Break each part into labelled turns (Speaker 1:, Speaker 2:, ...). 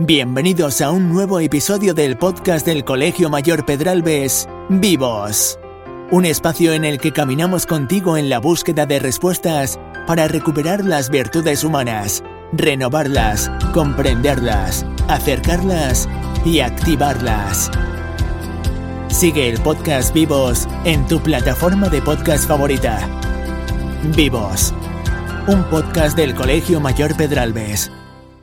Speaker 1: Bienvenidos a un nuevo episodio del podcast del Colegio Mayor Pedralbes, Vivos. Un espacio en el que caminamos contigo en la búsqueda de respuestas para recuperar las virtudes humanas, renovarlas, comprenderlas, acercarlas y activarlas. Sigue el podcast Vivos en tu plataforma de podcast favorita. Vivos, un podcast del Colegio Mayor Pedralbes.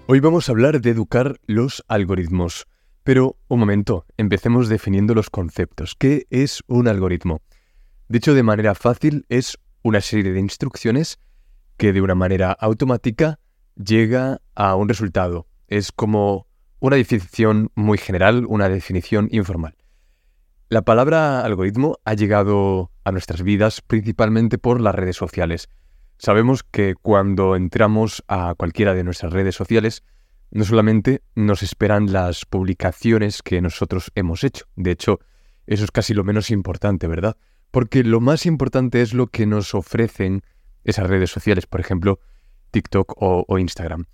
Speaker 2: Hoy vamos a hablar de educar los algoritmos. Pero, un momento, empecemos definiendo los conceptos. ¿Qué es un algoritmo? Dicho de manera fácil, es una serie de instrucciones que de una manera automática llega a un resultado. Es como una definición muy general, una definición informal. La palabra algoritmo ha llegado a nuestras vidas principalmente por las redes sociales. Sabemos que cuando entramos a cualquiera de nuestras redes sociales, no solamente nos esperan las publicaciones que nosotros hemos hecho, de hecho, eso es casi lo menos importante, ¿verdad? Porque lo más importante es lo que nos ofrecen esas redes sociales, por ejemplo, TikTok o, Instagram.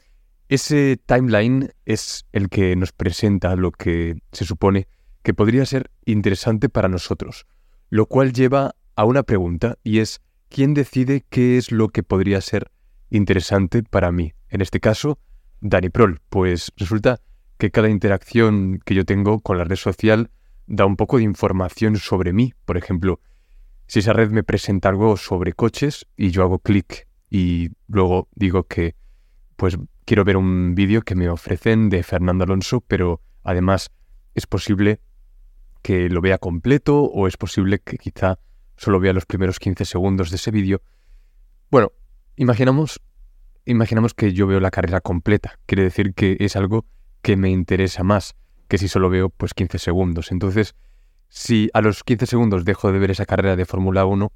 Speaker 2: Ese timeline es el que nos presenta lo que se supone que podría ser interesante para nosotros, lo cual lleva a una pregunta y es ¿quién decide qué es lo que podría ser interesante para mí? En este caso, Dani Prol, pues resulta que cada interacción que yo tengo con la red social da un poco de información sobre mí. Por ejemplo, si esa red me presenta algo sobre coches y yo hago clic y luego digo que pues quiero ver un vídeo que me ofrecen de Fernando Alonso, pero además es posible que lo vea completo o es posible que quizá solo vea los primeros 15 segundos de ese vídeo. Bueno, imaginamos, imaginamos que yo veo la carrera completa. Quiere decir que es algo que me interesa más que si solo veo pues 15 segundos. Entonces, si a los 15 segundos dejo de ver esa carrera de Fórmula 1,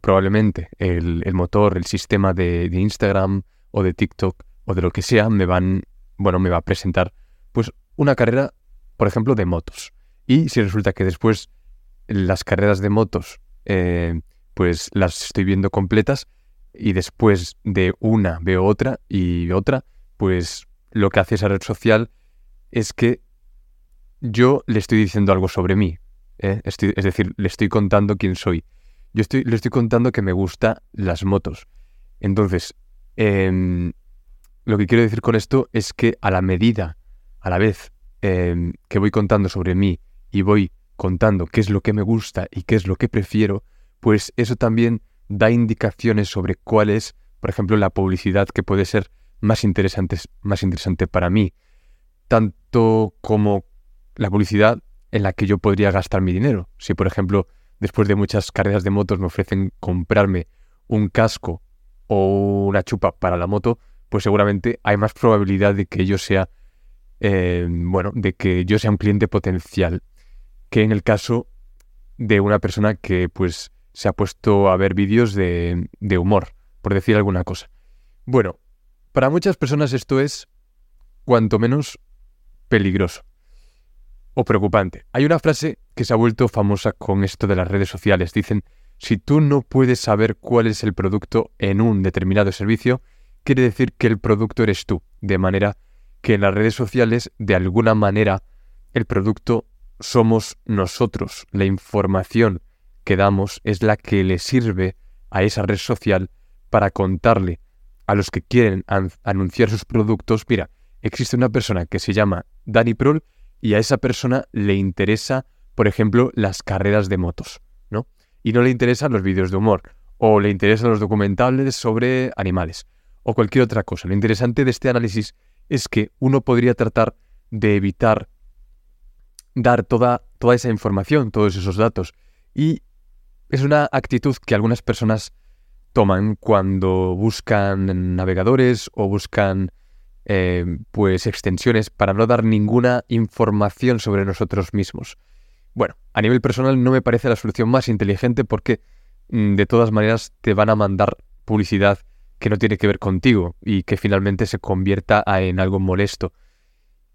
Speaker 2: probablemente el, motor, el sistema de, de, Instagram o de TikTok o de lo que sea me van, bueno, me va a presentar pues una carrera, por ejemplo, de motos. Y si resulta que después las carreras de motos eh, pues las estoy viendo completas y después de una veo otra y otra, pues lo que hace esa red social es que yo le estoy diciendo algo sobre mí. ¿eh? es decir, le estoy contando quién soy. Yo le estoy contando que me gustan las motos. Entonces, em, lo que quiero decir con esto es que a la medida, a la vez em, que voy contando sobre mí y voy contando qué es lo que me gusta y qué es lo que prefiero, pues eso también da indicaciones sobre cuál es, por ejemplo, la publicidad que puede ser más interesante, para mí, tanto como la publicidad en la que yo podría gastar mi dinero. Si, por ejemplo, después de muchas carreras de motos me ofrecen comprarme un casco o una chupa para la moto, pues seguramente hay más probabilidad de que yo sea, eh, bueno, de que yo sea un cliente potencial que en el caso de una persona que pues se ha puesto a ver vídeos de, de humor, por decir alguna cosa. Bueno, para muchas personas esto es cuanto menos peligroso o preocupante. Hay una frase que se ha vuelto famosa con esto de las redes sociales. Dicen, si tú no puedes saber cuál es el producto en un determinado servicio, quiere decir que el producto eres tú. De manera que en las redes sociales, de alguna manera, el producto somos nosotros. La información que damos es la que le sirve a esa red social para contarle a los que quieren anunciar sus productos, mira, existe una persona que se llama Dani Prol y a esa persona le interesa, por ejemplo, las carreras de motos, ¿no? Y no le interesan los vídeos de humor, o le interesan los documentales sobre animales, o cualquier otra cosa. Lo interesante de este análisis es que uno podría tratar de evitar dar toda, toda esa información, todos esos datos. Y es una actitud que algunas personas toman cuando buscan navegadores o buscan eh, pues extensiones para no dar ninguna información sobre nosotros mismos. Bueno, a nivel personal no me parece la solución más inteligente porque mm, de todas maneras te van a mandar publicidad que no tiene que ver contigo y que finalmente se convierta en algo molesto.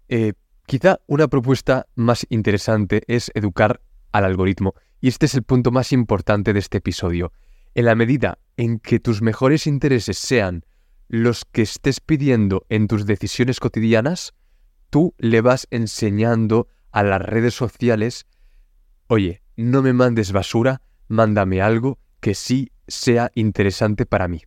Speaker 2: Eh, Quizá una propuesta más interesante es educar al algoritmo, y este es el punto más importante de este episodio. En la medida en que tus mejores intereses sean los que estés pidiendo en tus decisiones cotidianas, tú le vas enseñando a las redes sociales, oye, no me mandes basura, mándame algo que sí sea interesante para mí.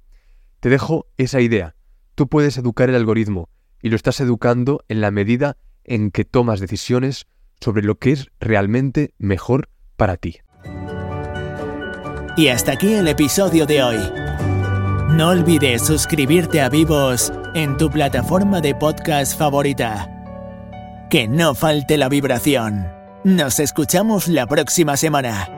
Speaker 2: Te dejo esa idea. Tú puedes educar el algoritmo y lo estás educando en la medida en que tomas decisiones sobre lo que es realmente mejor para ti.
Speaker 1: Y hasta aquí el episodio de hoy. No olvides suscribirte a Vivos en tu plataforma de podcast favorita. Que no falte la vibración. Nos escuchamos la próxima semana.